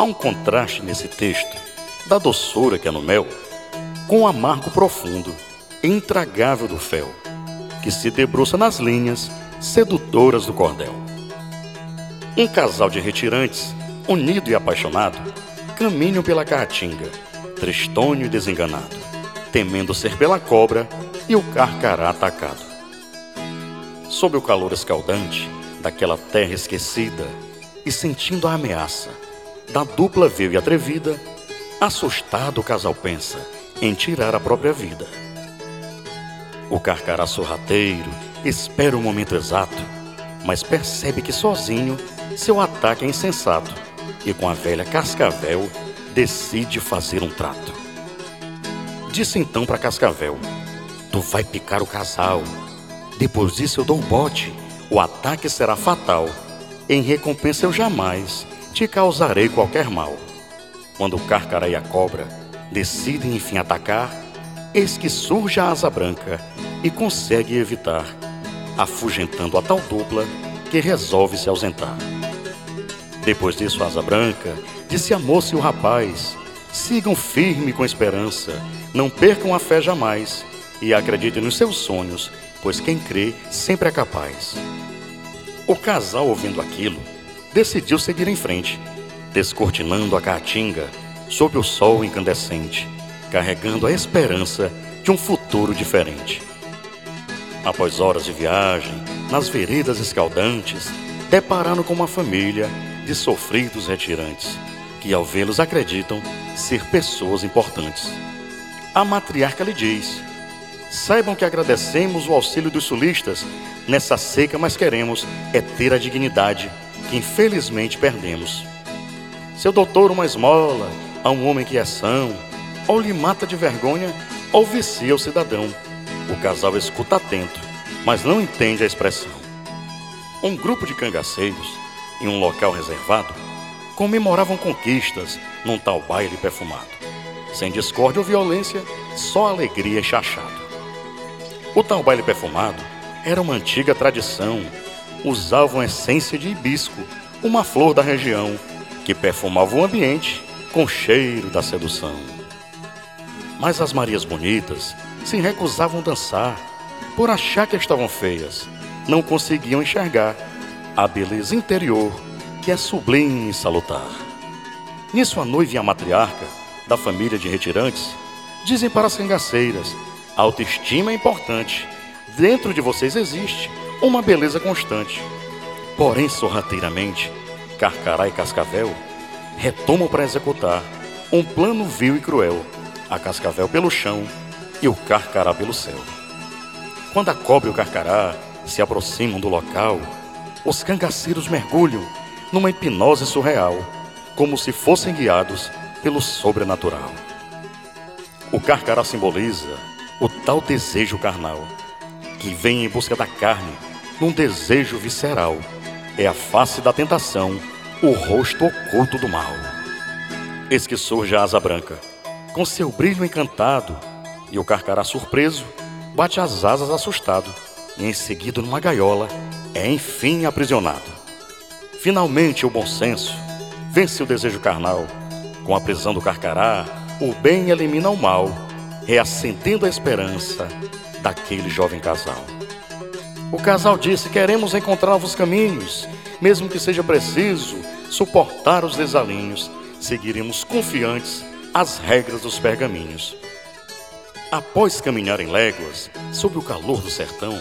Há um contraste nesse texto da doçura que é no mel com o amargo profundo intragável do fel, que se debruça nas linhas sedutoras do cordel. Um casal de retirantes, unido e apaixonado, caminham pela caatinga, tristonho e desenganado, temendo ser pela cobra e o carcará atacado. Sob o calor escaldante daquela terra esquecida e sentindo a ameaça da dupla veio e atrevida, assustado o casal pensa em tirar a própria vida. O carcará sorrateiro espera o momento exato, mas percebe que sozinho seu ataque é insensato e com a velha Cascavel decide fazer um trato. Disse então para Cascavel: Tu vai picar o casal. Depois disso eu dou um bote. O ataque será fatal. Em recompensa eu jamais te causarei qualquer mal. Quando o Carcará e a cobra decidem enfim atacar, eis que surge a asa branca e consegue evitar, afugentando a tal dupla que resolve se ausentar. Depois disso, a asa branca disse a moça e o rapaz: sigam firme com esperança, não percam a fé jamais e acreditem nos seus sonhos, pois quem crê sempre é capaz. O casal, ouvindo aquilo, decidiu seguir em frente, descortinando a caatinga sob o sol incandescente, carregando a esperança de um futuro diferente. Após horas de viagem, nas veredas escaldantes, depararam com uma família de sofridos retirantes, que ao vê-los acreditam ser pessoas importantes. A matriarca lhe diz: Saibam que agradecemos o auxílio dos sulistas nessa seca, mas queremos é ter a dignidade que infelizmente perdemos. Seu doutor, uma esmola a um homem que é são, ou lhe mata de vergonha, ou vicia o cidadão. O casal escuta atento, mas não entende a expressão. Um grupo de cangaceiros, em um local reservado, comemoravam conquistas num tal baile perfumado. Sem discórdia ou violência, só alegria e chachado. O tal baile perfumado era uma antiga tradição usavam essência de hibisco, uma flor da região, que perfumava o ambiente com cheiro da sedução. Mas as Marias bonitas se recusavam a dançar, por achar que estavam feias, não conseguiam enxergar a beleza interior que é sublime e salutar. Nisso a noiva e a matriarca da família de retirantes dizem para as cangaceiras: a autoestima é importante. Dentro de vocês existe uma beleza constante. Porém, sorrateiramente, Carcará e Cascavel retomam para executar um plano vil e cruel, a Cascavel pelo chão e o Carcará pelo céu. Quando a cobra e o Carcará se aproximam do local, os cangaceiros mergulham numa hipnose surreal, como se fossem guiados pelo sobrenatural. O Carcará simboliza o tal desejo carnal, que vem em busca da carne num desejo visceral. É a face da tentação, o rosto oculto do mal. Eis que surge a asa branca, com seu brilho encantado, e o carcará surpreso bate as asas assustado, e em seguida, numa gaiola, é enfim aprisionado. Finalmente, o bom senso vence o desejo carnal. Com a prisão do carcará, o bem elimina o mal, reacendendo a esperança daquele jovem casal. O casal disse: Queremos encontrar novos caminhos, mesmo que seja preciso suportar os desalinhos, seguiremos confiantes as regras dos pergaminhos. Após caminharem léguas, sob o calor do sertão,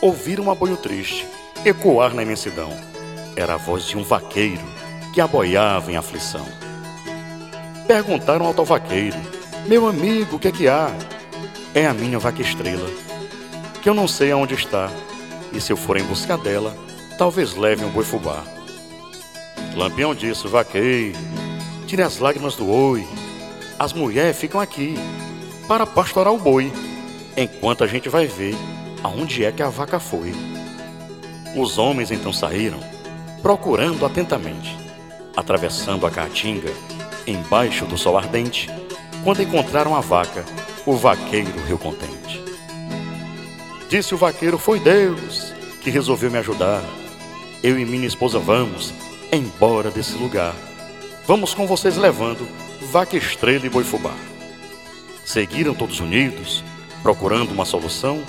ouviram um aboio triste ecoar na imensidão. Era a voz de um vaqueiro que aboiava em aflição. Perguntaram ao tal vaqueiro: Meu amigo, o que é que há? É a minha vaca estrela, que eu não sei aonde está e se eu for em busca dela, talvez leve um boi fubá. Lampião disse, vaqueiro, tire as lágrimas do oi. As mulheres ficam aqui para pastorar o boi, enquanto a gente vai ver aonde é que a vaca foi. Os homens então saíram, procurando atentamente, atravessando a caatinga, embaixo do sol ardente, quando encontraram a vaca, o vaqueiro riu contente. Disse o vaqueiro: Foi Deus que resolveu me ajudar. Eu e minha esposa vamos embora desse lugar. Vamos com vocês levando vaca estrela e boi fubá. Seguiram todos unidos, procurando uma solução,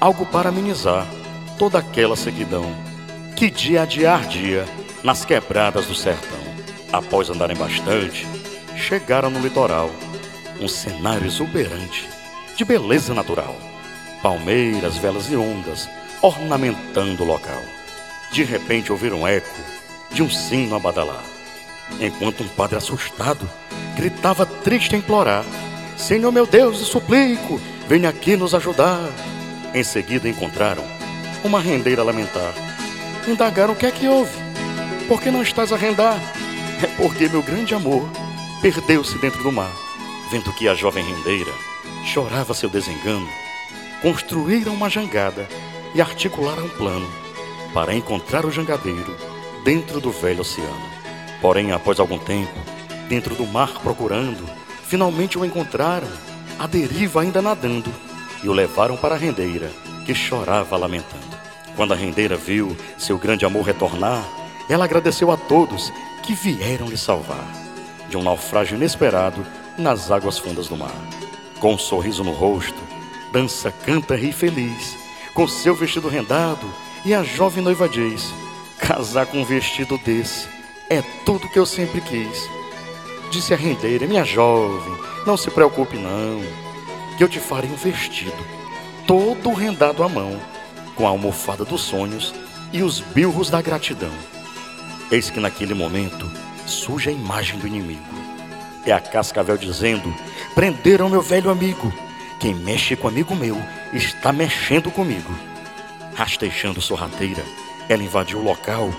algo para amenizar toda aquela sequidão que dia a dia ardia nas quebradas do sertão. Após andarem bastante, chegaram no litoral, um cenário exuberante de beleza natural. Palmeiras, velas e ondas ornamentando o local. De repente ouviram um eco de um sino a badalar, enquanto um padre assustado gritava triste a implorar: Senhor meu Deus, e suplico, venha aqui nos ajudar. Em seguida encontraram uma rendeira a lamentar. Indagaram o que é que houve. Por que não estás a rendar? É porque meu grande amor perdeu-se dentro do mar. Vendo que a jovem rendeira chorava seu desengano, construíram uma jangada e articularam um plano para encontrar o jangadeiro dentro do velho oceano. Porém, após algum tempo, dentro do mar procurando, finalmente o encontraram, a deriva ainda nadando, e o levaram para a rendeira, que chorava lamentando. Quando a rendeira viu seu grande amor retornar, ela agradeceu a todos que vieram lhe salvar de um naufrágio inesperado nas águas fundas do mar. Com um sorriso no rosto, dança, canta, ri feliz, com seu vestido rendado, e a jovem noiva diz: Casar com um vestido desse é tudo que eu sempre quis. Disse a rendeira: Minha jovem, não se preocupe, não, que eu te farei um vestido, todo rendado à mão, com a almofada dos sonhos e os bilros da gratidão. Eis que naquele momento surge a imagem do inimigo. É a cascavel dizendo: Prenderam meu velho amigo. Quem mexe com amigo meu está mexendo comigo. Rastejando sorrateira, ela invadiu o local,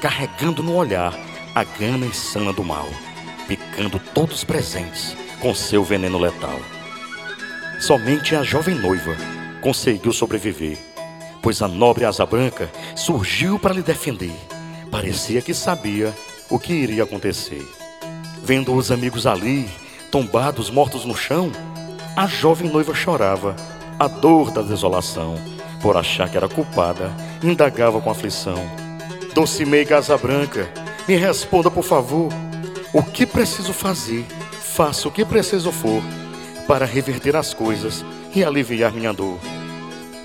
carregando no olhar a gana insana do mal, picando todos presentes com seu veneno letal. Somente a jovem noiva conseguiu sobreviver, pois a nobre asa branca surgiu para lhe defender. Parecia que sabia o que iria acontecer. Vendo os amigos ali, tombados, mortos no chão, a jovem noiva chorava, a dor da desolação, por achar que era culpada, indagava com aflição. Doce meiga asa branca, me responda por favor, o que preciso fazer? Faça o que preciso for para reverter as coisas e aliviar minha dor.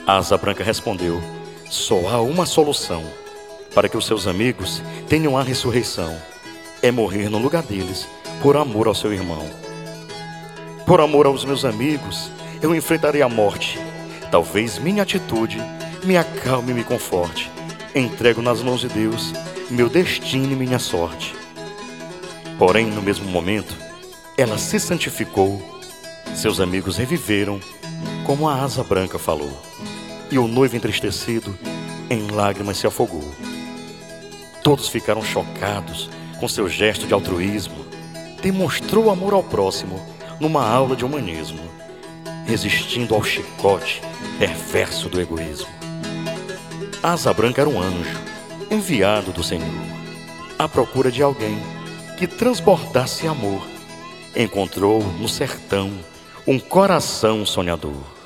Asa branca respondeu: Só há uma solução para que os seus amigos tenham a ressurreição: é morrer no lugar deles, por amor ao seu irmão. Por amor aos meus amigos, eu enfrentarei a morte. Talvez minha atitude me acalme e me conforte. Entrego nas mãos de Deus meu destino e minha sorte. Porém, no mesmo momento, ela se santificou. Seus amigos reviveram, como a asa branca falou. E o noivo entristecido, em lágrimas se afogou. Todos ficaram chocados com seu gesto de altruísmo. Demonstrou amor ao próximo numa aula de humanismo, resistindo ao chicote perverso do egoísmo. Asa Branca era um anjo, enviado do Senhor, à procura de alguém que transbordasse amor. Encontrou no sertão um coração sonhador.